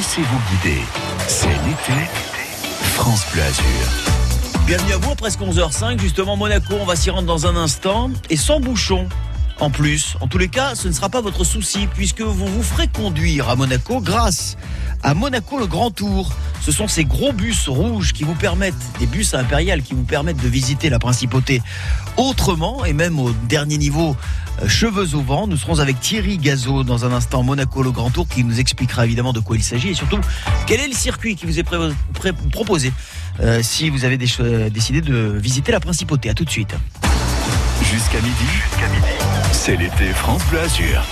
Laissez-vous guider. C'est l'été. France Bleu Azur. Bienvenue à vous, presque 11h05, justement Monaco, on va s'y rendre dans un instant, et sans bouchon. En plus, en tous les cas, ce ne sera pas votre souci puisque vous vous ferez conduire à Monaco grâce à Monaco le Grand Tour. Ce sont ces gros bus rouges qui vous permettent, des bus impériales qui vous permettent de visiter la principauté autrement et même au dernier niveau, cheveux au vent. Nous serons avec Thierry Gazot dans un instant, Monaco le Grand Tour, qui nous expliquera évidemment de quoi il s'agit et surtout quel est le circuit qui vous est proposé euh, si vous avez décidé de visiter la principauté. À tout de suite. Jusqu'à midi. Jusqu'à midi. C'est l'été France Bleu Azur.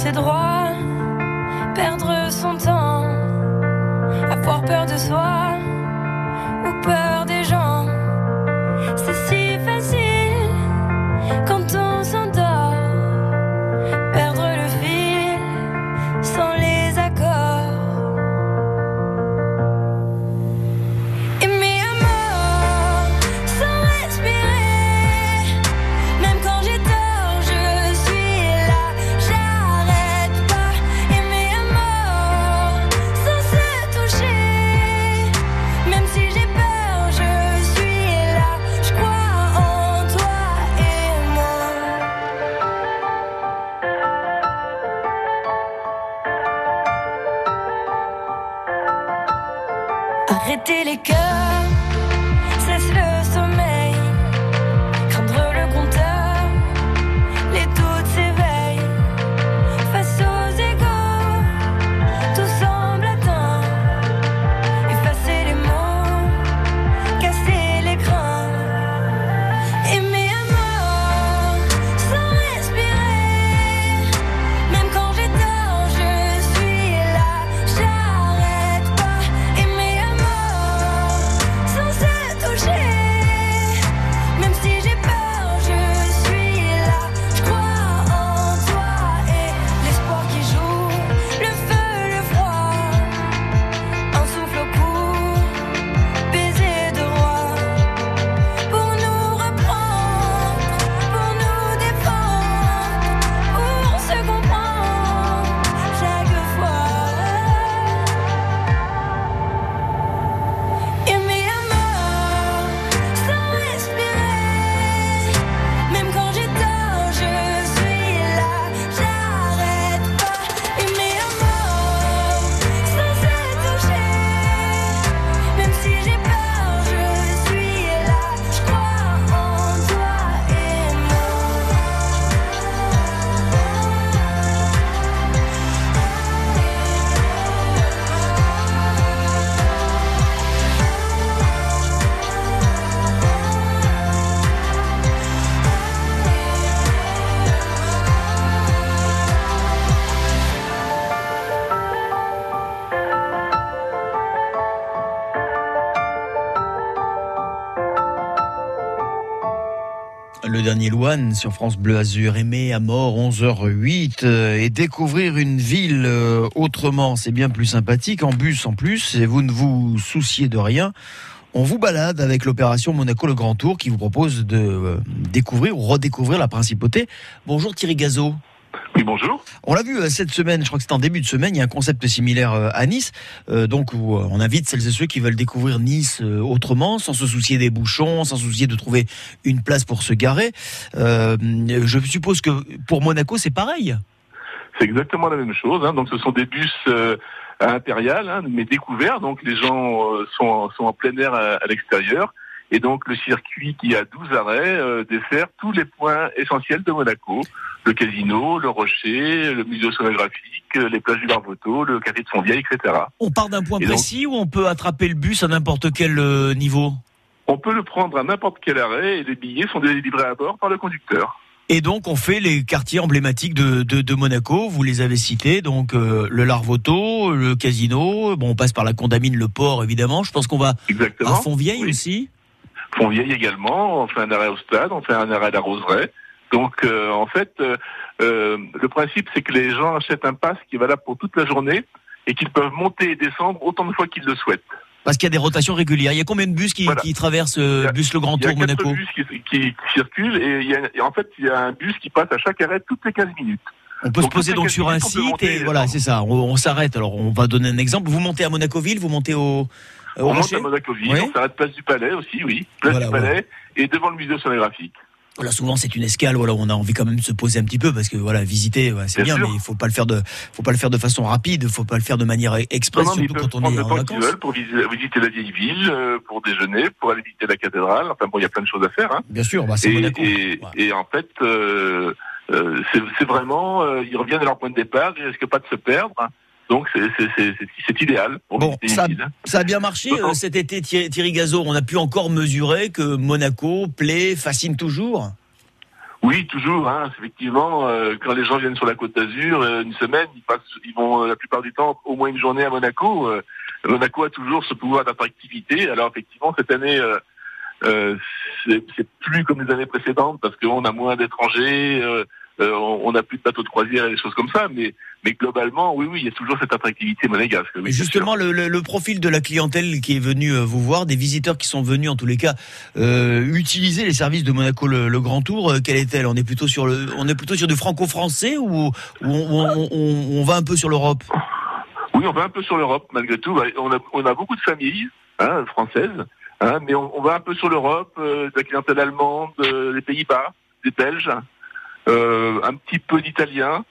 Avancer droit, Arrêter les cœurs, dernier sur France Bleu Azur, aimé à mort 11h08 euh, et découvrir une ville euh, autrement, c'est bien plus sympathique en bus en plus et vous ne vous souciez de rien. On vous balade avec l'opération Monaco le Grand Tour qui vous propose de euh, découvrir ou redécouvrir la principauté. Bonjour Thierry Gazot. Oui, bonjour. On l'a vu euh, cette semaine, je crois que c'était en début de semaine, il y a un concept similaire euh, à Nice. Euh, donc où, on invite celles et ceux qui veulent découvrir Nice autrement, sans se soucier des bouchons, sans se soucier de trouver une place pour se garer. Euh, je suppose que pour Monaco, c'est pareil. C'est exactement la même chose. hein. Donc, ce sont des bus euh, impériales, hein, mais découverts. Donc, les gens euh, sont, en- sont en plein air à, à l'extérieur. Et donc, le circuit qui a 12 arrêts euh, dessert tous les points essentiels de Monaco. Le casino, le rocher, le musée sonographique, euh, les plages du Larvoto, le quartier de Fontvieille, etc. On part d'un point Et donc- précis ou on peut attraper le bus à n'importe quel euh, niveau On peut le prendre à n'importe quel arrêt et les billets sont délivrés à bord par le conducteur. Et donc on fait les quartiers emblématiques de, de, de Monaco, vous les avez cités, donc euh, le Larvoto, le casino, bon on passe par la Condamine, le port évidemment, je pense qu'on va Exactement. à Fontvieille Oui. aussi. Fontvieille également, on fait un arrêt au stade, on fait un arrêt à la Roseraie. Donc euh, en fait, euh, euh, le principe c'est que les gens achètent un pass qui est valable pour toute la journée et qu'ils peuvent monter et descendre autant de fois qu'ils le souhaitent. Parce qu'il y a des rotations régulières. Il y a combien de bus qui, Voilà. qui traversent euh, Il bus Le Grand Il y a Tour quatre Monaco bus qui, qui- qui circulent et, il y a, et en fait, il y a un bus qui passe à chaque arrêt toutes les 15 minutes. On peut se poser donc sur un site et voilà, c'est ça. On, on s'arrête. Alors, on va donner un exemple. Vous montez à Monacoville, vous montez au, au on monte à Monacoville, Oui. on s'arrête place du Palais aussi, oui. Place Voilà, du Palais et devant le musée sonographique. Voilà, souvent c'est une escale. Voilà, on a envie quand même de se poser un petit peu parce que voilà, visiter, ouais, c'est bien, mais il faut pas le faire de, faut pas le faire de façon rapide. Faut pas le faire de manière express, Non, non, mais ils surtout quand on est le en temps vacances. veulent pour visiter, visiter la vieille ville, euh, pour déjeuner, pour aller visiter la cathédrale. Enfin bon, il y a plein de choses à faire. Hein. Bien sûr, bah, c'est Monaco. et, Ouais. et en fait, euh, euh, c'est vraiment, euh, ils reviennent à leur point de départ, ils risquent pas de se perdre. Donc c'est idéal pour Bon, ça-. Ça a bien marché euh, cet été, Thierry, Thierry Gazo. On a pu encore mesurer que Monaco plaît, fascine toujours? Oui, toujours. Hein, effectivement, euh, quand les gens viennent sur la Côte d'Azur, euh, une semaine, ils passent, ils vont la plupart du temps au moins une journée à Monaco. Monaco a toujours ce pouvoir d'attractivité. Alors effectivement, cette année, c'est plus comme les années précédentes parce qu'on a moins d'étrangers, euh, on on a plus de bateaux de croisière et des choses comme ça. Mais, mais globalement, oui, oui, il y a toujours cette attractivité monégasque. Oui, justement, le, le- le profil de la clientèle qui est venue euh, vous voir, des visiteurs qui sont venus en tous les cas euh, utiliser les services de Monaco le, le Grand Tour, quelle est-elle? On est plutôt sur le, on est plutôt sur du franco-français ou, ou on, on- on- on va un peu sur l'Europe? Oui, on va un peu sur l'Europe, malgré tout. On a, on a beaucoup de familles hein, françaises, hein, mais on, on va un peu sur l'Europe, euh, de la clientèle allemande, euh, des Pays-Bas, des Belges, un petit peu d'Italiens.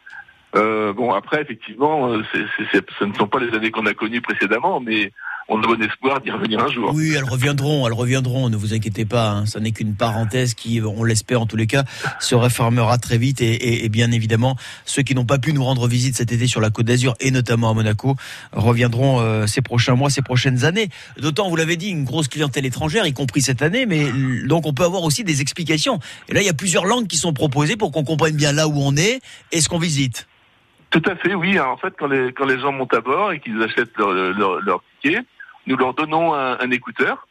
Euh, bon, après, effectivement, euh, ce ne sont pas les années qu'on a connues précédemment, mais on a bon espoir d'y revenir un jour. Oui, elles reviendront, elles reviendront. Ne vous inquiétez pas, hein, ça n'est qu'une parenthèse qui, on l'espère en tous les cas, se réformera très vite. Et, et- et bien évidemment, ceux qui n'ont pas pu nous rendre visite cet été sur la Côte d'Azur et notamment à Monaco reviendront euh, ces prochains mois, ces prochaines années. D'autant, vous l'avez dit, une grosse clientèle étrangère, y compris cette année. Mais donc, on peut avoir aussi des explications. Et là, il y a plusieurs langues qui sont proposées pour qu'on comprenne bien là où on est et ce qu'on visite. Tout à fait, oui. En fait, quand les, quand les gens montent à bord et qu'ils achètent leur, leur, leur ticket, nous leur donnons un, un écouteur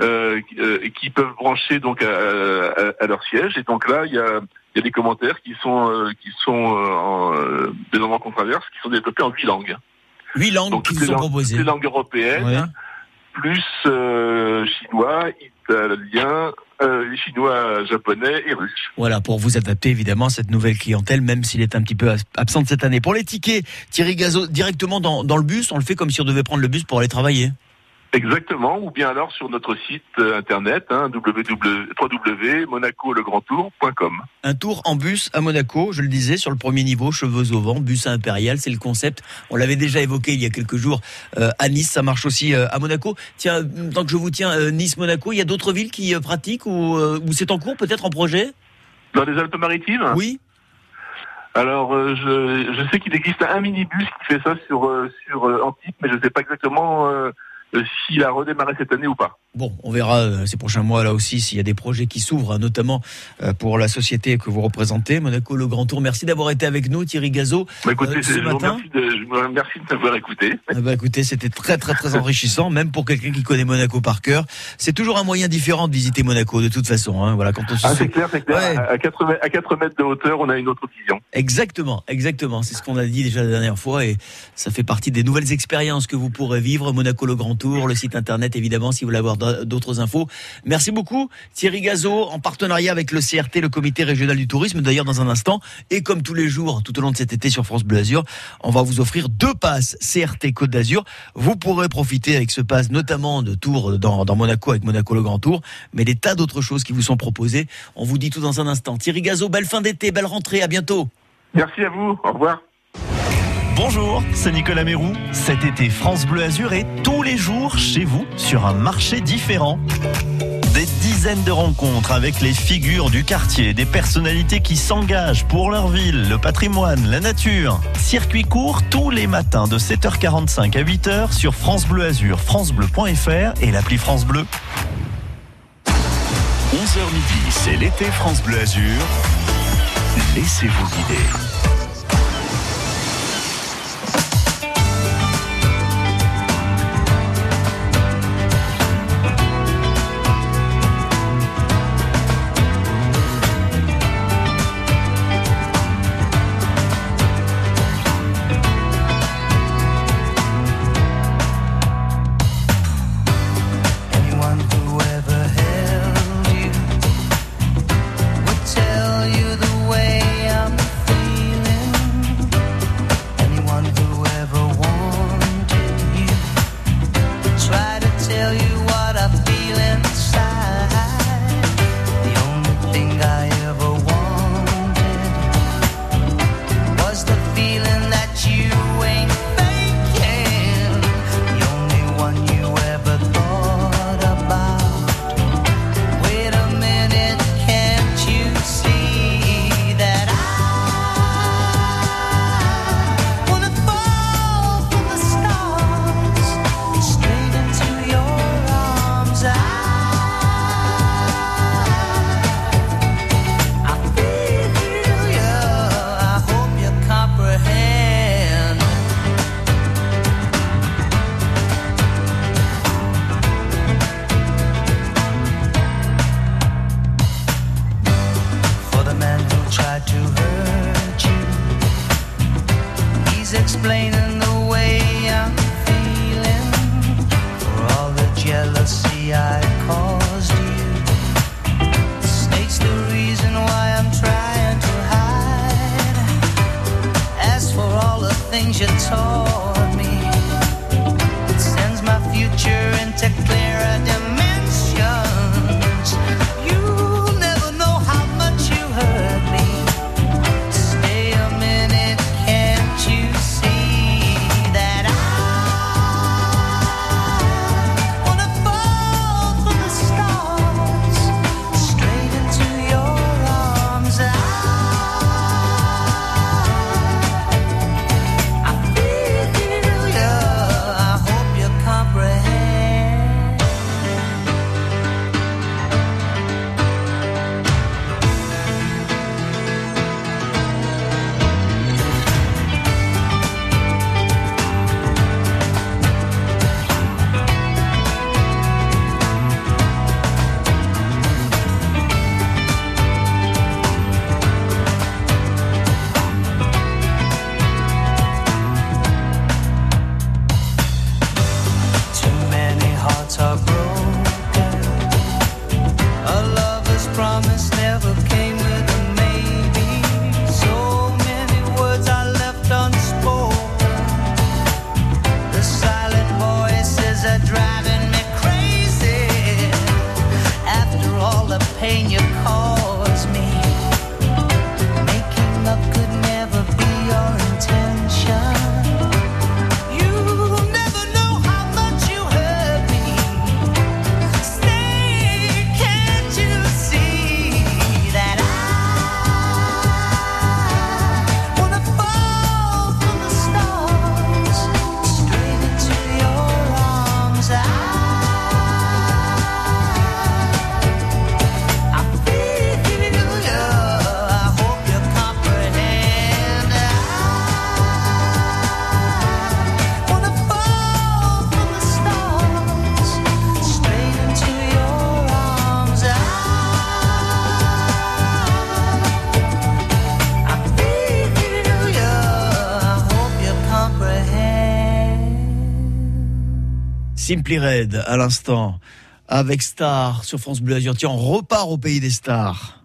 euh, qui- euh, qui peuvent brancher donc à, à- à leur siège. Et donc là, il y a, il y a des commentaires qui sont euh, qui sont en, des endroits qu'on traverse, qui sont développés en huit langues. Huit langues Donc qui sont langues, proposées. toutes les langues européennes, Ouais. plus chinois, italien, euh, chinois, japonais et russe. Voilà, pour vous adapter évidemment à cette nouvelle clientèle, même s'il est un petit peu absent cette année. Pour les tickets, Thierry Gazo, directement dans, dans le bus, on le fait comme si on devait prendre le bus pour aller travailler. Exactement, ou bien alors sur notre site euh, internet hein, www.monacolegrandtour.com. Un tour en bus à Monaco, je le disais, sur le premier niveau, cheveux au vent, bus impérial, c'est le concept. On l'avait déjà évoqué il y a quelques jours euh, à Nice, ça marche aussi euh, à Monaco. Tiens, tant que je vous tiens, euh, Nice-Monaco, il y a d'autres villes qui pratiquent ou, ou c'est en cours peut-être en projet? Dans les Alpes-Maritimes? Oui Alors, euh, je, je sais qu'il existe un minibus qui fait ça sur, euh, sur euh, Antibes, mais je ne sais pas exactement s'il a redémarré cette année ou pas. Bon, on verra euh, ces prochains mois là aussi s'il y a des projets qui s'ouvrent, hein, notamment euh, pour la société que vous représentez, Monaco Le Grand Tour. Merci d'avoir été avec nous, Thierry Gazo. Bah, écoutez, Euh, ce je, vous matin remercie de, je vous remercie de m'avoir écouté. Ah bah écoutez, c'était très très très enrichissant, même pour quelqu'un qui connaît Monaco par cœur. C'est toujours un moyen différent de visiter Monaco, de toute façon. Hein. Voilà, quand on se Ah, c'est clair, c'est clair. Ouais. À, 4 mètres, à 4 mètres de hauteur, on a une autre vision. Exactement, exactement. C'est ce qu'on a dit déjà la dernière fois et ça fait partie des nouvelles expériences que vous pourrez vivre. Monaco le Grand Tour, le site internet évidemment si vous voulez avoir d'autres infos. Merci beaucoup Thierry Gazo en partenariat avec le CRT, le Comité Régional du Tourisme. D'ailleurs dans un instant et comme tous les jours tout au long de cet été sur France Bleu Azur, on va vous offrir deux passes CRT Côte d'Azur. Vous pourrez profiter avec ce pass notamment de tours dans, dans Monaco avec Monaco le Grand Tour, mais des tas d'autres choses qui vous sont proposées. On vous dit tout dans un instant. Thierry Gazo, belle fin d'été, belle rentrée, à bientôt. Merci à vous. Au revoir. Bonjour, c'est Nicolas Mérou. Cet été, France Bleu Azur est tous les jours chez vous sur un marché différent. Des dizaines de rencontres avec les figures du quartier, des personnalités qui s'engagent pour leur ville, le patrimoine, la nature. Circuit court tous les matins de 7h45 à 8h sur France Bleu Azur, francebleu.fr et l'appli France Bleu. 11h midi, c'est l'été France Bleu Azur. Laissez-vous guider. taught me. Red à l'instant avec Star sur France Bleu Azur. Tiens, on repart au pays des stars.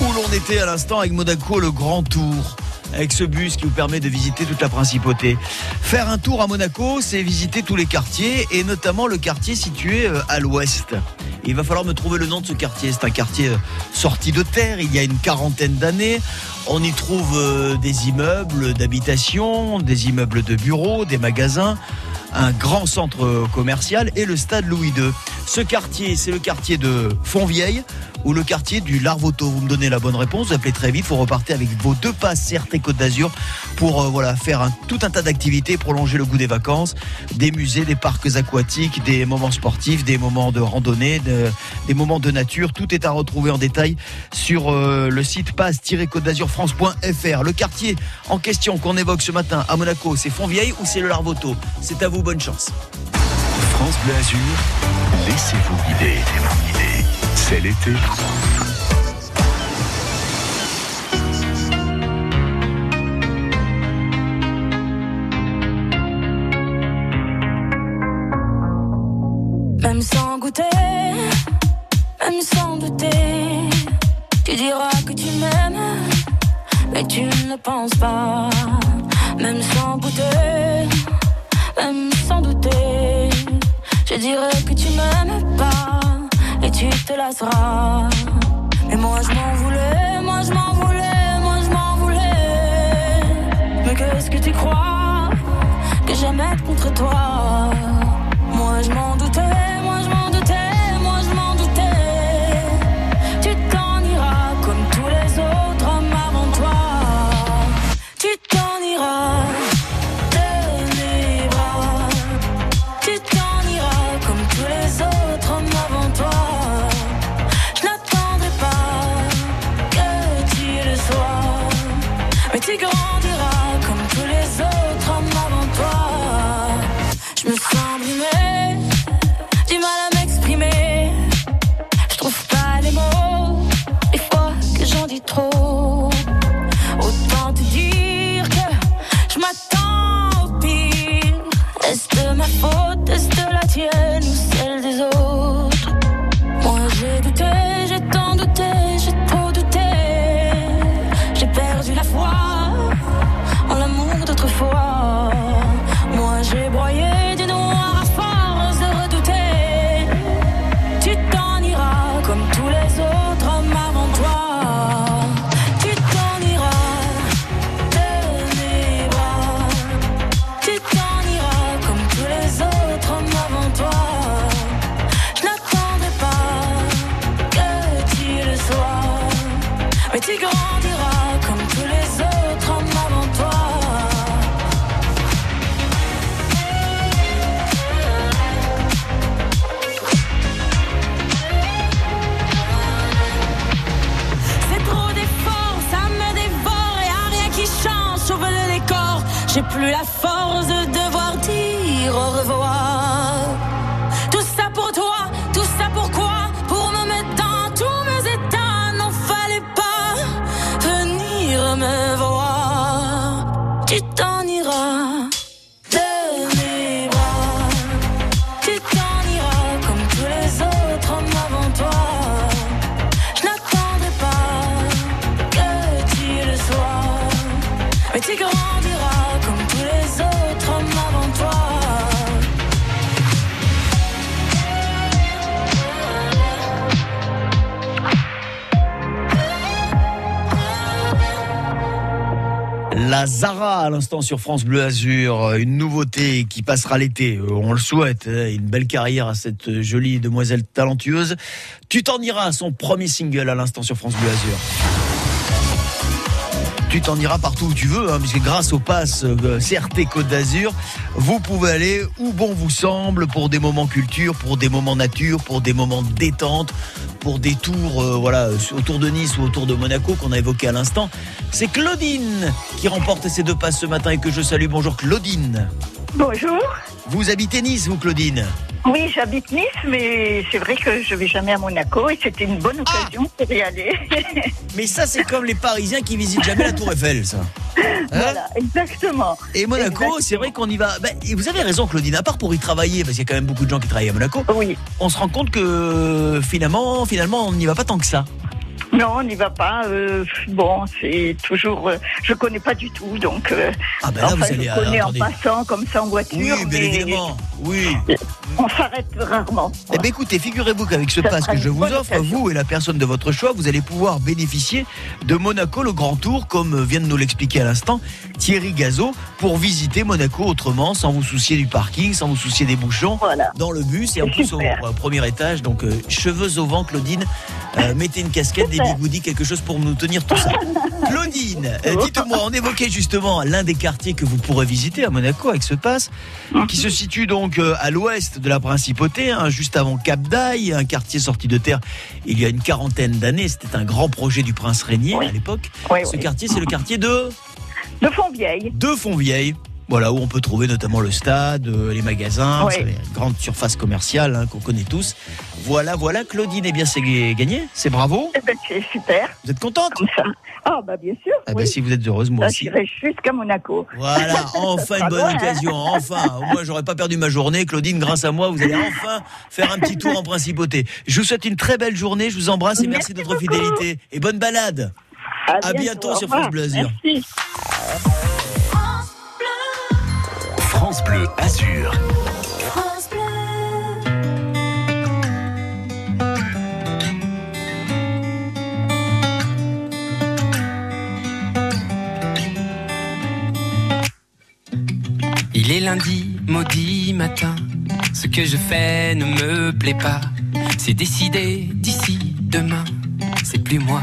Où l'on était à l'instant avec Monaco le grand tour. Avec ce bus qui vous permet de visiter toute la principauté. Faire un tour à Monaco, c'est visiter tous les quartiers et notamment le quartier situé euh, à l'ouest. Il va falloir me trouver le nom de ce quartier. C'est un quartier euh, sorti de terre il y a une quarantaine d'années. On y trouve euh, des immeubles d'habitation, des immeubles de bureaux, des magasins un grand centre commercial et le stade Louis II. Ce quartier, c'est le quartier de Fontvieille ou le quartier du Larvoto. Vous me donnez la bonne réponse, vous appelez très vite, vous repartez avec vos deux passes CRT Côte d'Azur pour euh, voilà faire un, tout un tas d'activités, prolonger le goût des vacances, des musées, des parcs aquatiques, des moments sportifs, des moments de randonnée, de- des moments de nature. Tout est à retrouver en détail sur euh, le site passe-côte d'Azur France.fr. Le quartier en question qu'on évoque ce matin à Monaco, c'est Fontvieille ou c'est le Larvoto? C'est à vous, bonne chance. France Bleu Azur, laissez-vous guider. C'est l'été. Toi? À sur France Bleu Azur, euh, une nouveauté qui passera l'été, euh, on le souhaite, hein, une belle carrière à cette jolie demoiselle talentueuse. Tu t'en iras, son premier single à l'instant sur France Bleu Azur. Tu t'en iras partout où tu veux, hein, puisque grâce au pass euh, CRT Côte d'Azur, vous pouvez aller où bon vous semble pour des moments culture, pour des moments nature, pour des moments détente, pour des tours euh, voilà, autour de Nice ou autour de Monaco qu'on a évoqué à l'instant. C'est Claudine qui remporte ces deux passes ce matin et que je salue. Bonjour Claudine. Bonjour. Vous habitez Nice, vous Claudine Oui, j'habite Nice, mais c'est vrai que je vais jamais à Monaco et c'était une bonne Ah. occasion pour y aller. Mais ça, c'est comme les Parisiens qui visitent jamais la Tour Eiffel, ça. Hein voilà, exactement. Et Monaco, c'est vrai qu'on y va. Ben, et vous avez raison, Claudine, à part pour y travailler, parce qu'il y a quand même beaucoup de gens qui travaillent à Monaco, Oui. on se rend compte que finalement, finalement, on n'y va pas tant que ça. Non, on n'y va pas. euh, bon, c'est toujours. euh, je connais pas du tout, donc. euh, Ah ben là, enfin, vous allez. je connais attendez. en passant comme ça en voiture, Oui, bien mais évidemment. Oui. on s'arrête rarement. Eh bien, écoutez, figurez-vous qu'avec ce Ça pass sera que je vous offre, occasion. vous et la personne de votre choix, vous allez pouvoir bénéficier de Monaco le Grand Tour, comme vient de nous l'expliquer à l'instant Thierry Gazot, pour visiter Monaco autrement, sans vous soucier du parking, sans vous soucier des bouchons. Voilà. Dans le bus et en plus au euh, premier étage, donc euh, cheveux au vent, Claudine. Euh, mettez une casquette, des Super. bigoudis, quelque chose pour nous tenir tout ça. Claudine, euh, dites-moi, on évoquait justement l'un des quartiers que vous pourrez visiter à Monaco avec ce pass, qui se situe donc euh, à l'ouest de la principauté, hein, juste avant Cap d'Aille, un quartier sorti de terre il y a une quarantaine d'années. C'était un grand projet du prince Régnier Oui. à l'époque. Oui, Ce oui. quartier, c'est le quartier de, De Fontvieille. de Fontvieille. Voilà, où on peut trouver notamment le stade, euh, les magasins, c'est une grande surface commerciale hein, qu'on connaît tous. Voilà, voilà, Claudine, eh bien c'est gagné, c'est bravo. Eh ben, c'est super, Vous êtes contente? Comme ça. Ah, bah bien sûr. Eh ben, si vous êtes heureuse, moi Là, aussi. j'irai jusqu'à Monaco. Voilà, enfin une bonne hein. occasion, enfin. Moi, j'aurais pas perdu ma journée, Claudine. Grâce à moi, vous allez enfin faire un petit tour en principauté. Je vous souhaite une très belle journée. Je vous embrasse et merci, Merci de votre beaucoup. fidélité et bonne balade. À bientôt au sur. France Bleu Azur. Merci. France Bleu Azur. Il est lundi, maudit matin. Ce que je fais ne me plaît pas. C'est décidé d'ici demain. C'est plus moi.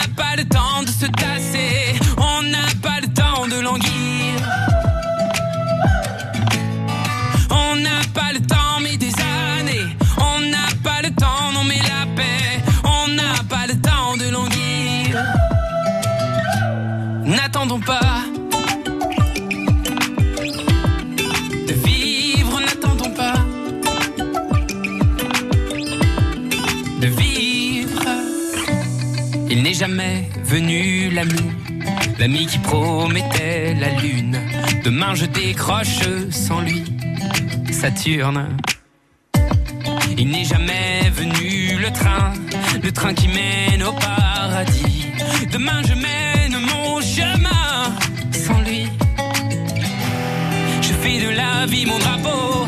Pas. De vivre, n'attendons pas. de vivre. Il n'est jamais venu l'ami, l'ami qui promettait la lune. Demain je décroche sans lui, Saturne. Il n'est jamais venu le train, le train qui mène au paradis. Demain je mène mon drapeau.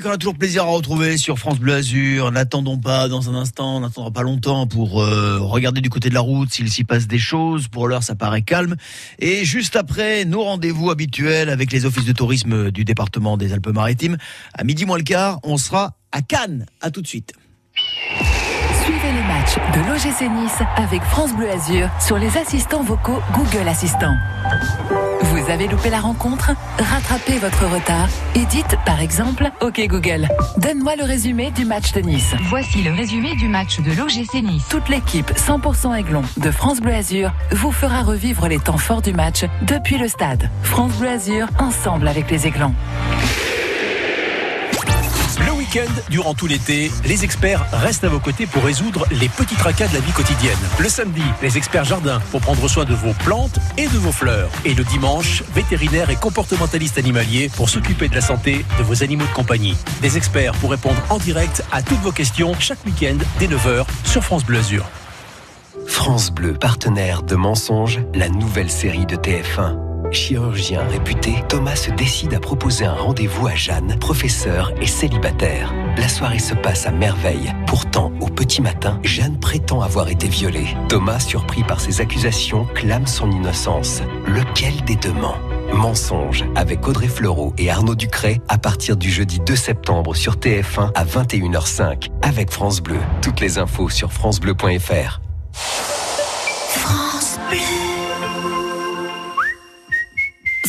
Qu'on a toujours plaisir à retrouver sur France Bleu Azur. N'attendons pas dans un instant, on n'attendra pas longtemps pour euh, regarder du côté de la route s'il s'y passe des choses. Pour l'heure, ça paraît calme. Et juste après, nos rendez-vous habituels avec les offices de tourisme du département des Alpes-Maritimes. À midi moins le quart, on sera à Cannes. À tout de suite. Les matchs de l'OGC Nice avec France Bleu Azur sur les assistants vocaux Google Assistant. Vous avez loupé la rencontre? Rattrapez votre retard et dites par exemple OK Google, donne-moi le résumé du match de Nice. Voici le résumé du match de l'OGC Nice. Toute l'équipe 100% Aiglon de France Bleu Azur vous fera revivre les temps forts du match depuis le stade. France Bleu Azur, ensemble avec les Aiglons. Week-end, durant tout l'été, les experts restent à vos côtés pour résoudre les petits tracas de la vie quotidienne. Le samedi, les experts jardins pour prendre soin de vos plantes et de vos fleurs. Et le dimanche, vétérinaires et comportementalistes animaliers pour s'occuper de la santé de vos animaux de compagnie. Des experts pour répondre en direct à toutes vos questions chaque week-end dès 9h sur France Bleu Azur. France Bleu, partenaire de Mensonges, la nouvelle série de TF1. Chirurgien réputé, Thomas se décide à proposer un rendez-vous à Jeanne, professeure et célibataire. La soirée se passe à merveille. Pourtant, au petit matin, Jeanne prétend avoir été violée. Thomas, surpris par ces accusations, clame son innocence. Lequel des deux ment? Mensonge avec Audrey Fleurot et Arnaud Ducret à partir du jeudi 2 septembre sur TF1 à 21h05 avec France Bleu. Toutes les infos sur francebleu.fr. France Bleu.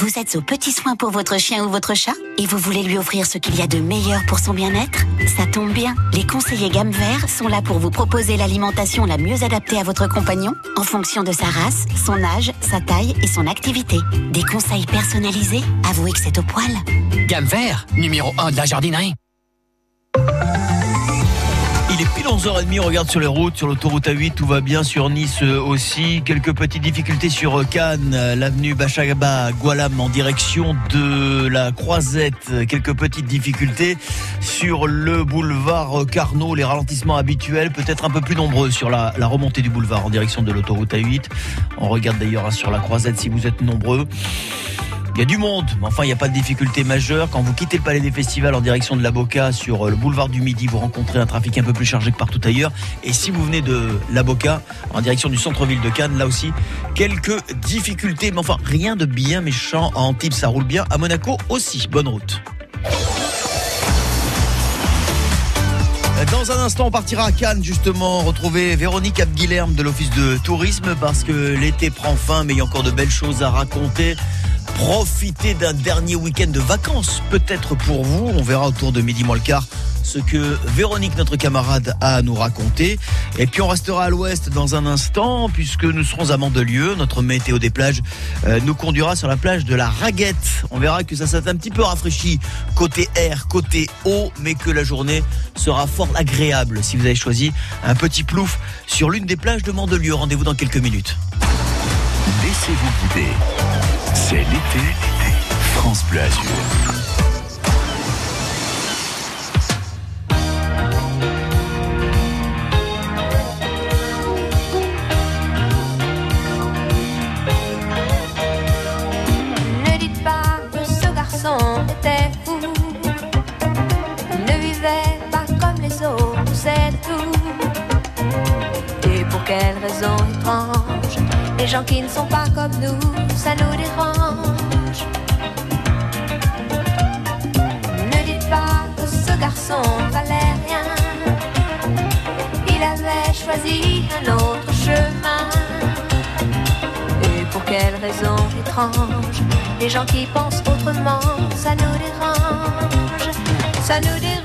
Vous êtes aux petits soins pour votre chien ou votre chat et vous voulez lui offrir ce qu'il y a de meilleur pour son bien-être? Ça tombe bien, les conseillers gamme vert sont là pour vous proposer l'alimentation la mieux adaptée à votre compagnon en fonction de sa race, son âge, sa taille et son activité. Des conseils personnalisés? Avouez que c'est au poil. Gamme vert, numéro 1 de la jardinerie. Est pile 11h30, on regarde sur les routes, sur l'autoroute A8, tout va bien, sur Nice euh, aussi. Quelques petites difficultés sur euh, Cannes, euh, l'avenue Bachagaba, Gualam en direction de la Croisette. Quelques petites difficultés sur le boulevard Carnot, les ralentissements habituels, peut-être un peu plus nombreux sur la, remontée du boulevard en direction de l'autoroute A8. On regarde d'ailleurs sur la Croisette si vous êtes nombreux. Il y a du monde, mais enfin, il n'y a pas de difficulté majeure. Quand vous quittez le Palais des Festivals en direction de la Boca sur euh, le boulevard du Midi, vous rencontrez un trafic un peu plus chargé que partout ailleurs. Et si vous venez de la Boca en direction du centre-ville de Cannes, là aussi, quelques difficultés. Mais enfin, rien de bien méchant. À Antibes, ça roule bien. À Monaco aussi. Bonne route. Dans un instant, on partira à Cannes, justement, retrouver Véronique Abguilherme de l'Office de Tourisme, parce que l'été prend fin, mais il y a encore de belles choses à raconter. Profitez d'un dernier week-end de vacances, peut-être pour vous. On verra autour de midi moins le quart ce que Véronique, notre camarade, a à nous raconter. Et puis on restera à l'ouest dans un instant, puisque nous serons à Mandelieu. Notre météo des plages euh, nous conduira sur la plage de la Raguette. On verra que ça s'est un petit peu rafraîchi côté air, côté eau, mais que la journée sera fort agréable si vous avez choisi un petit plouf sur l'une des plages de Mandelieu. Rendez-vous dans quelques minutes. Laissez-vous guider. C'est l'été. France Azur. Ne dites pas que ce garçon était fou. Ne vivait pas comme les autres, c'est tout. Et pour quelle raison étrange Les gens qui ne sont pas comme nous, ça nous dérange. Ne dites pas que ce garçon valait rien. Il avait choisi un autre chemin. Et pour quelle raison étrange Les gens qui pensent autrement, ça nous dérange, ça nous dérange.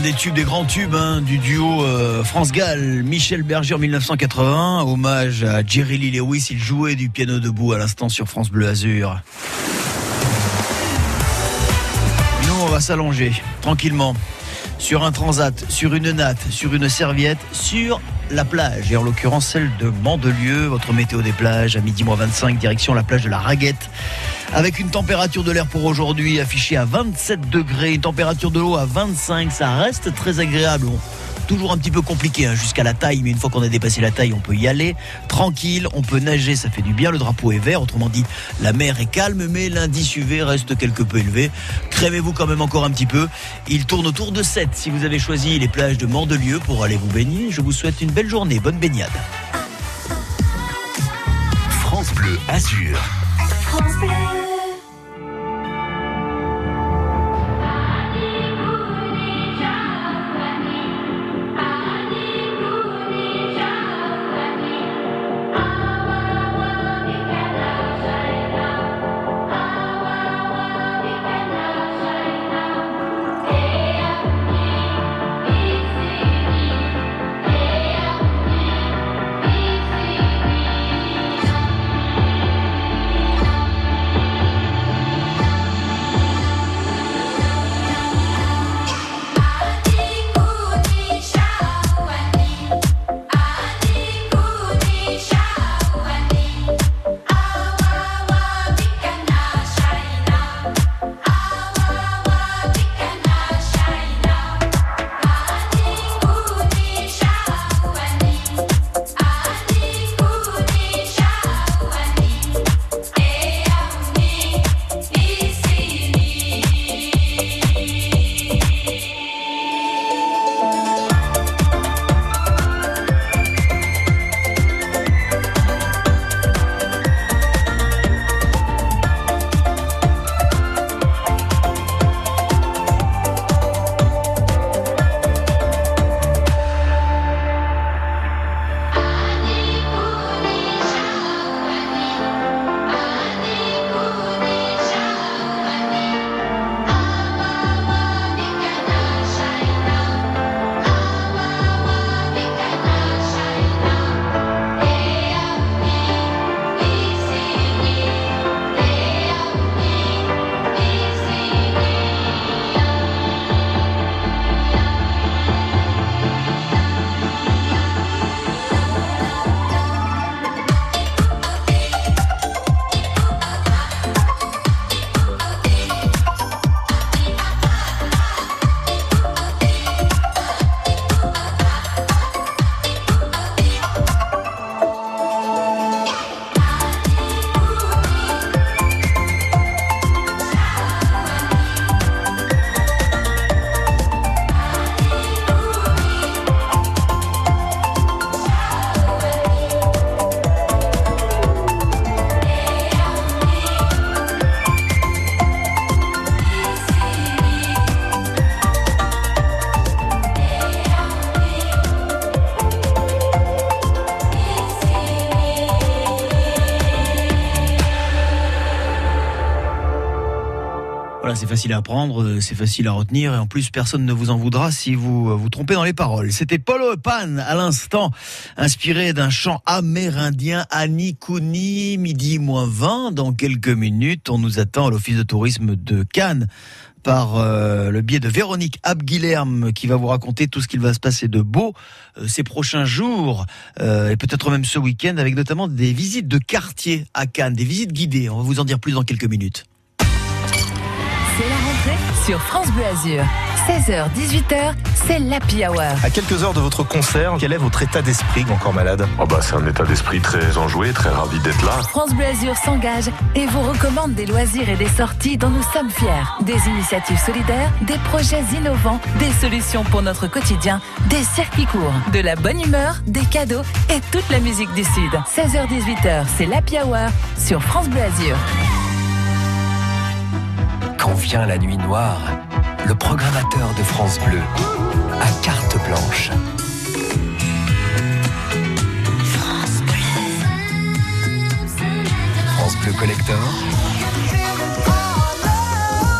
Des tubes, des grands tubes hein, du duo euh, France-Gall, Michel Berger en 1980. Hommage à Jerry Lee Lewis, il jouait du piano debout à l'instant sur France Bleu Azur. Nous, on va s'allonger tranquillement sur un transat, sur une natte, sur une serviette, sur la plage, et en l'occurrence celle de Mandelieu, votre météo des plages, à midi moins 25, direction la plage de la Raguette, avec une température de l'air pour aujourd'hui affichée à 27 degrés, une température de l'eau à 25, ça reste très agréable. Toujours un petit peu compliqué hein, jusqu'à la taille, mais une fois qu'on a dépassé la taille, on peut y aller tranquille, on peut nager, ça fait du bien. Le drapeau est vert, autrement dit, la mer est calme, mais l'indice UV reste quelque peu élevé. Crémez-vous quand même encore un petit peu. Il tourne autour de 7 si vous avez choisi les plages de Mandelieu pour aller vous baigner. Je vous souhaite une belle journée, bonne baignade. France Bleu Azur. Facile à apprendre, euh, c'est facile à retenir, et en plus personne ne vous en voudra si vous euh, vous trompez dans les paroles. C'était Polo Pan à l'instant, inspiré d'un chant amérindien Anikuni, midi moins 20. Dans quelques minutes, on nous attend à l'office de tourisme de Cannes par euh, le biais de Véronique Abguilherme qui va vous raconter tout ce qu'il va se passer de beau ces prochains jours et peut-être même ce week-end avec notamment des visites de quartier à Cannes, des visites guidées. On va vous en dire plus dans quelques minutes. C'est la rentrée sur France Bleu Azur. 16h, 18h, c'est l'Happy Hour. À quelques heures de votre concert, quel est votre état d'esprit encore malade? Oh bah c'est un état d'esprit très enjoué, très ravi d'être là. France Bleu Azur s'engage et vous recommande des loisirs et des sorties dont nous sommes fiers. Des initiatives solidaires, des projets innovants, des solutions pour notre quotidien, des circuits courts, de la bonne humeur, des cadeaux et toute la musique du Sud. 16h-18h, c'est l'Happy Hour sur France Bleu Azur. Quand vient la nuit noire, le programmateur de France Bleu a carte blanche. France Bleu Collector.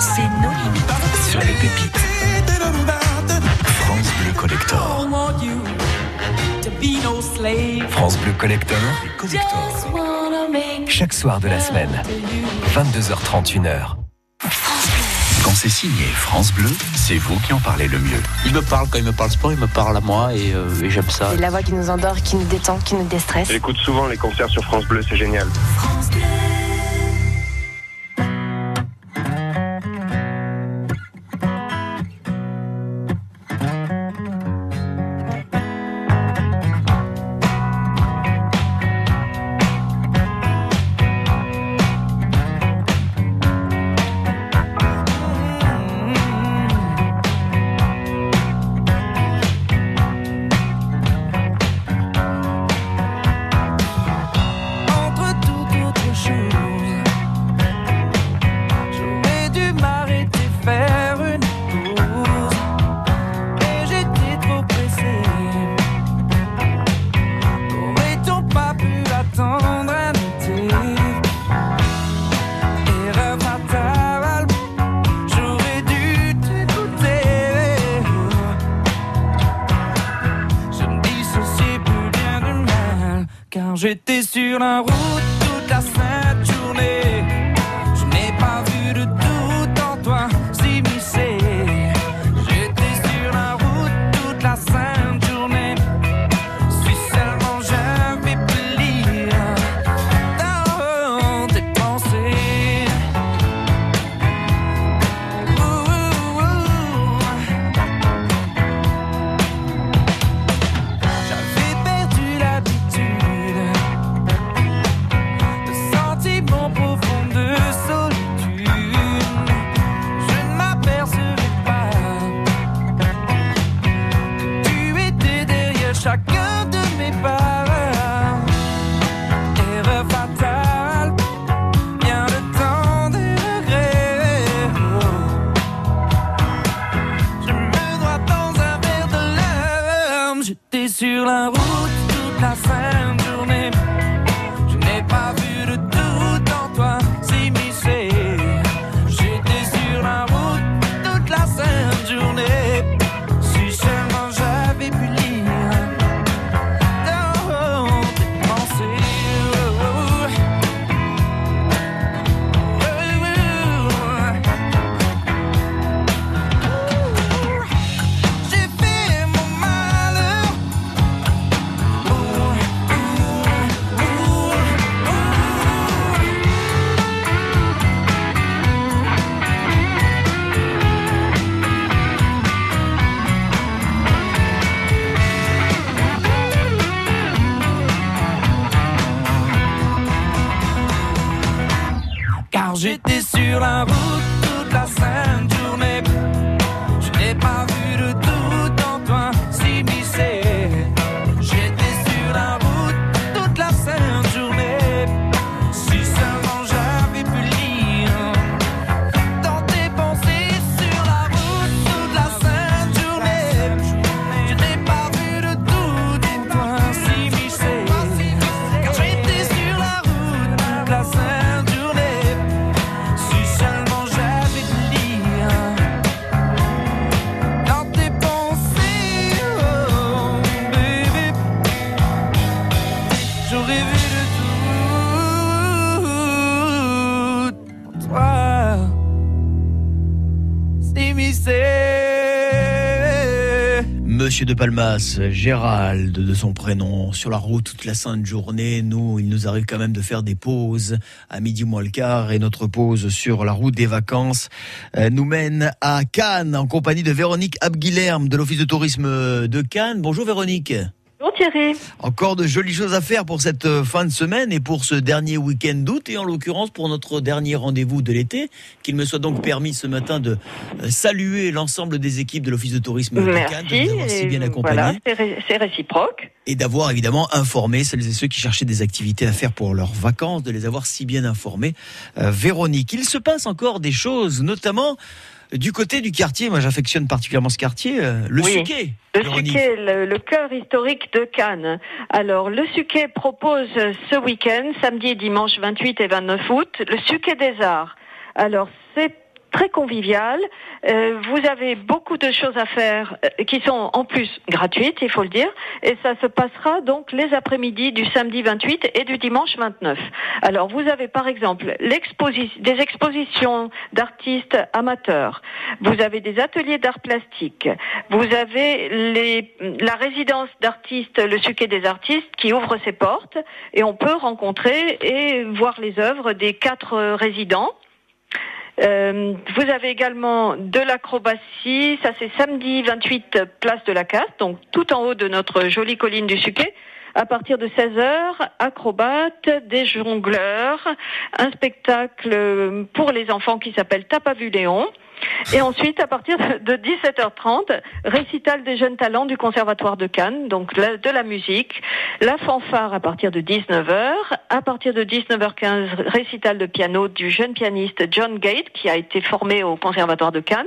C'est nos limites sur les pépites. be no slave. France Bleu Collector, make chaque soir de la semaine, 22h31h. Quand c'est signé France Bleu, c'est vous qui en parlez le mieux. Il me parle, quand il me parle sport, il me parle à moi et, euh, et j'aime ça. C'est la voix qui nous endort, qui nous détend, qui nous déstresse. J'écoute souvent les concerts sur France Bleu, c'est génial. J'étais sur la route toute la sainte Monsieur de Palmas, Gérald de son prénom, sur la route toute la sainte journée. Nous, il nous arrive quand même de faire des pauses à midi moins le quart et notre pause sur la route des vacances euh, nous mène à Cannes en compagnie de Véronique Abguilherme de l'Office de tourisme de Cannes. Bonjour Véronique. Bonjour Thierry. Encore de jolies choses à faire pour cette euh, fin de semaine et pour ce dernier week-end d'août et en l'occurrence pour notre dernier rendez-vous de l'été. Qu'il me soit donc permis ce matin de euh, saluer l'ensemble des équipes de l'Office de tourisme de Cannes, de Merci. nous avoir si bien accompagnés. Voilà, c'est réciproque. et d'avoir évidemment informé celles et ceux qui cherchaient des activités à faire pour leurs vacances, de les avoir si bien informés. Euh, Véronique, il se passe encore des choses, notamment du côté du quartier. Moi, j'affectionne particulièrement ce quartier, euh, le Oui. Suquet. Le. Suquet, le, le cœur historique de Cannes. Alors, le Suquet propose ce week-end, samedi et dimanche 28 et 29 août, le Suquet des Arts. Alors, c'est très convivial. Euh, vous avez beaucoup de choses à faire euh, qui sont en plus gratuites, il faut le dire, et ça se passera donc les après-midi du samedi 28 et du dimanche 29. Alors vous avez par exemple des expositions d'artistes amateurs, vous avez des ateliers d'art plastique, vous avez la résidence d'artistes, le suquet des artistes qui ouvre ses portes et on peut rencontrer et voir les œuvres des quatre résidents. Euh, vous avez également de l'acrobatie, ça c'est samedi 28 place de la Casse, donc tout en haut de notre jolie colline du Suquet. À partir de 16h, acrobates, des jongleurs, un spectacle pour les enfants qui s'appelle T'as pas vu Léon. Et ensuite, à partir de 17h30, récital des jeunes talents du Conservatoire de Cannes, donc de la musique, la fanfare à partir de 19h, à partir de 19h15, récital de piano du jeune pianiste John Gate, qui a été formé au Conservatoire de Cannes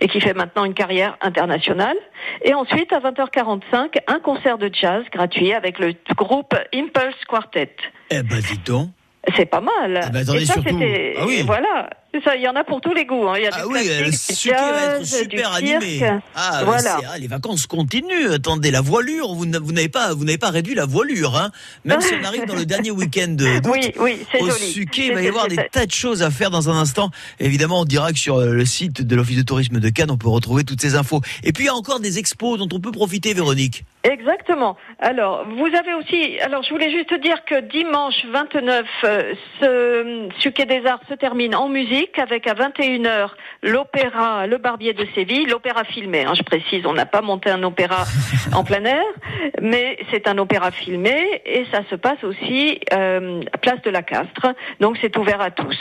et qui fait maintenant une carrière internationale. Et ensuite, à 20h45, un concert de jazz gratuit avec le groupe Impulse Quartet. Eh ben, dis donc. C'est pas mal. Ah bah attendez, et ça, surtout- c'était- Ah oui. Voilà. C'est ça, il y en a pour tous les goûts. hein. Il y a Ah du oui, le va être super animé. Ah, voilà. ah, les vacances continuent. Attendez, la voilure, vous n'a- vous n'avez pas, vous n'avez pas réduit la voilure, hein. Même si on arrive dans le dernier week-end Oui, oui, c'est au joli. Suquet, il va y avoir des tas de choses à faire dans un instant. Évidemment, on dira que sur euh, le site de l'Office de tourisme de Cannes, on peut retrouver toutes ces infos. Et puis, il y a encore des expos dont on peut profiter, Véronique. Exactement. Alors, vous avez aussi. Alors, je voulais juste dire que dimanche 29, euh, ce Suquet des Arts se termine en musique avec à 21h l'opéra Le Barbier de Séville, l'opéra filmé. hein, je précise, on n'a pas monté un opéra en plein air, mais c'est un opéra filmé et ça se passe aussi euh, à Place de la Castre. Donc, c'est ouvert à tous.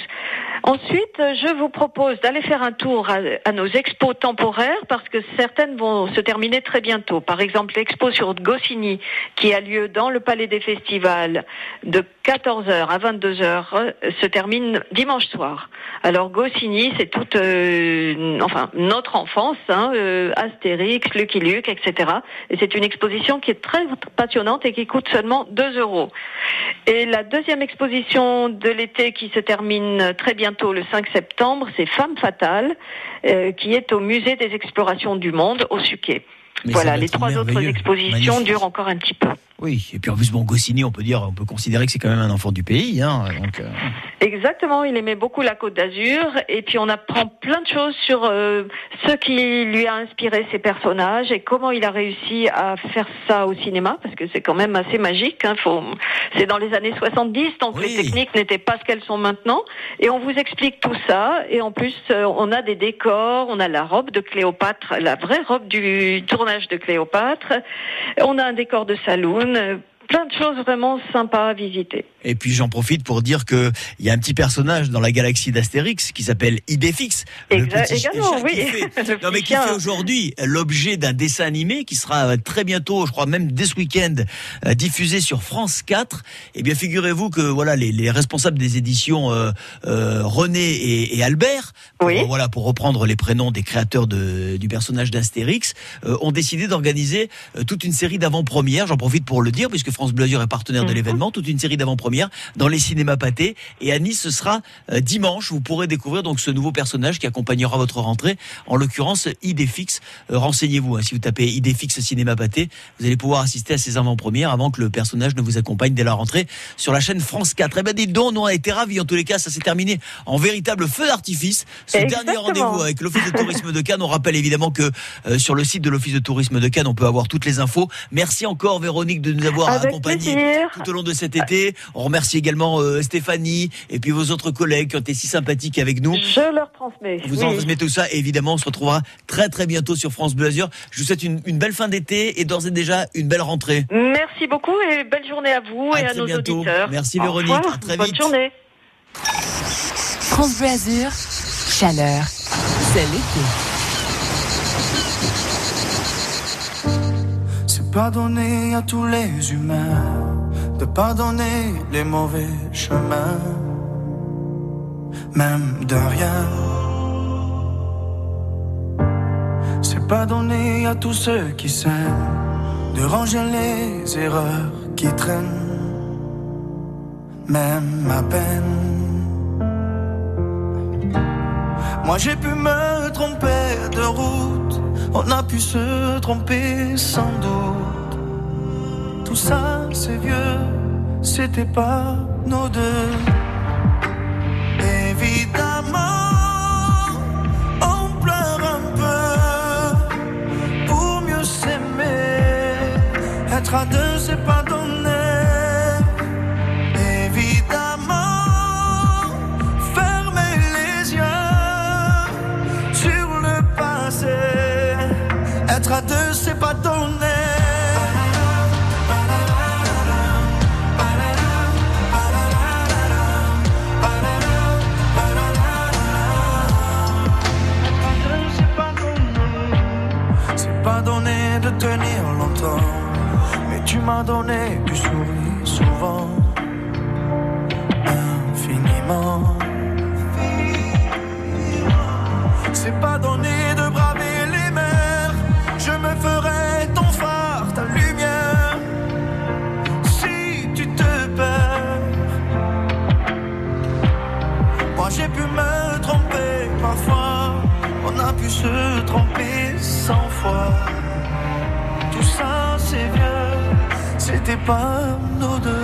Ensuite, je vous propose d'aller faire un tour à, à nos expos temporaires parce que certaines vont se terminer très bientôt. Par exemple, l'expo sur Goscinny qui a lieu dans le Palais des Festivals de 14h à 22h euh, se termine dimanche soir. Alors Goscinny, c'est toute, euh, enfin notre enfance, hein, euh, Astérix, Lucky Luke, etc. Et c'est une exposition qui est très passionnante et qui coûte seulement 2 euros. Et la deuxième exposition de l'été qui se termine très bientôt le 5 septembre, c'est Femme fatale, euh, qui est au musée des explorations du monde au Suquet. Mais voilà, les trois autres expositions magnifique. durent encore un petit peu. Oui. Et puis, en plus, bon, Goscinny, on peut dire, on peut considérer que c'est quand même un enfant du pays, hein. Donc, euh, Exactement, il aimait beaucoup la Côte d'Azur et puis on apprend plein de choses sur euh, ce qui lui a inspiré ses personnages et comment il a réussi à faire ça au cinéma parce que c'est quand même assez magique. Hein, faut... C'est dans les années 70 donc les techniques n'étaient pas ce qu'elles sont maintenant et on vous explique tout ça et en plus euh, on a des décors, on a la robe de Cléopâtre, la vraie robe du tournage de Cléopâtre, on a un décor de saloon, euh, plein de choses vraiment sympas à visiter. Et puis j'en profite pour dire que il y a un petit personnage dans la galaxie d'Astérix qui s'appelle Idéfix. également, qui oui. fait- non mais qui fait aujourd'hui l'objet d'un dessin animé qui sera euh, très bientôt, je crois même dès ce week-end, euh, diffusé sur France 4. Eh bien figurez-vous que voilà les, les responsables des éditions euh, euh, René et, et Albert, pour, voilà pour reprendre les prénoms des créateurs de, du personnage d'Astérix, euh, ont décidé d'organiser toute une série d'avant-premières. J'en profite pour le dire puisque France Bleu est partenaire Mhm. de l'événement, toute une série d'avant-premières dans les cinémas pâtés. Et à Nice, ce sera euh, dimanche. Vous pourrez découvrir donc ce nouveau personnage qui accompagnera votre rentrée. En l'occurrence, Idéfix. Euh, Renseignez-vous. hein, si vous tapez Idéfix cinéma pâté, vous allez pouvoir assister à ces avant-premières avant que le personnage ne vous accompagne dès la rentrée sur la chaîne France 4. Eh ben, dites donc, nous on a été ravis. En tous les cas, ça s'est terminé en véritable feu d'artifice. Ce Exactement. dernier rendez-vous avec l'Office de tourisme de Cannes. On rappelle évidemment que euh, sur le site de l'Office de tourisme de Cannes, on peut avoir toutes les infos. Merci encore, Véronique, de nous avoir Plaisir. tout au long de cet été. On remercie également euh, Stéphanie et puis vos autres collègues qui ont été si sympathiques avec nous. Je leur transmets. Vous oui. en transmettez tout ça et évidemment on se retrouvera très très bientôt sur France Bleu Azur. Je vous souhaite une, une belle fin d'été et d'ores et déjà une belle rentrée. Merci beaucoup et belle journée à vous À et à nos bientôt. auditeurs. Merci, Véronique. À très Bonne vite. journée. France Bleu Azur, chaleur, c'est l'été. pas donné à tous les humains de pardonner les mauvais chemins, même de rien. C'est pas à tous ceux qui s'aiment de ranger les erreurs qui traînent, même à peine. Moi j'ai pu me tromper de route, on a pu se tromper sans doute tout ça, c'est vieux, c'était pas nos deux. Évidemment, on pleure un peu pour mieux s'aimer. Être à deux, c'est pas donné. Évidemment, fermer les yeux sur le passé. Être à deux, c'est pas donné. tenir longtemps. Mais tu m'as donné du sourire souvent, infiniment. C'est pas donné de braver les mers. Je me ferai ton phare, ta lumière. Si tu te perds, moi j'ai pu me tromper parfois. On a pu se tromper cent fois tout ça c'est vieux, c'était pas nos deux.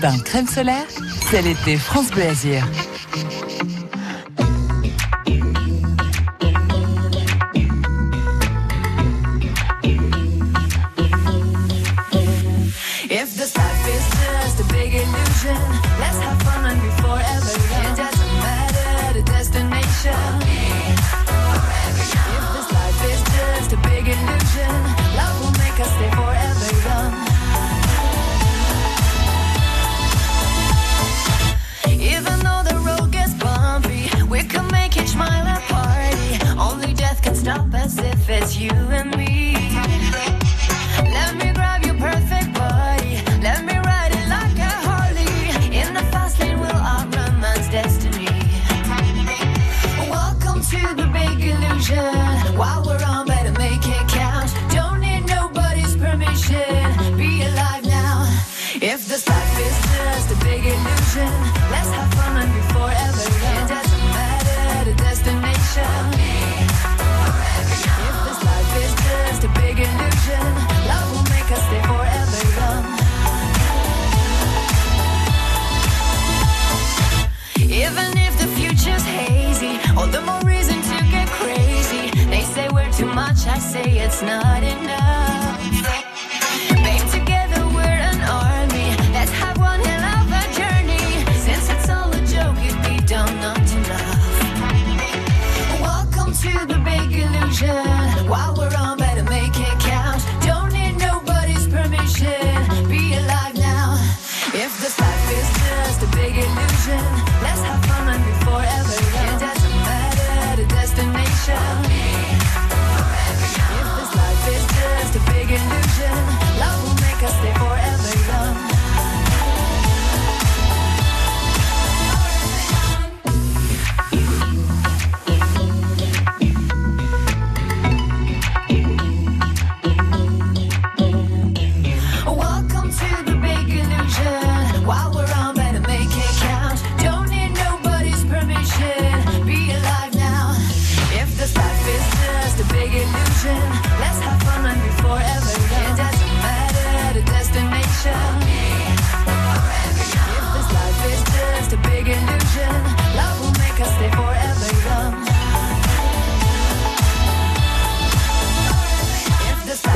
bain crème solaire, c'est l'été France Bleu